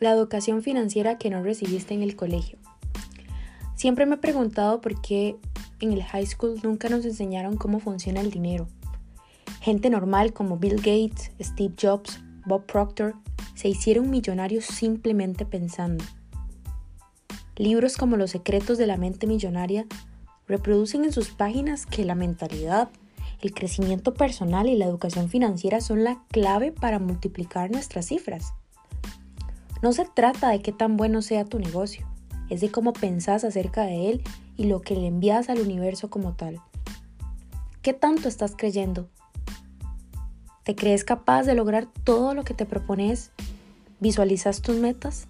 la educación financiera que no recibiste en el colegio. Siempre me he preguntado por qué en el high school nunca nos enseñaron cómo funciona el dinero. Gente normal como Bill Gates, Steve Jobs, Bob Proctor se hicieron millonarios simplemente pensando. Libros como Los secretos de la mente millonaria reproducen en sus páginas que la mentalidad, el crecimiento personal y la educación financiera son la clave para multiplicar nuestras cifras. No se trata de qué tan bueno sea tu negocio, es de cómo pensás acerca de él y lo que le envías al universo como tal. ¿Qué tanto estás creyendo? ¿Te crees capaz de lograr todo lo que te propones? ¿Visualizas tus metas?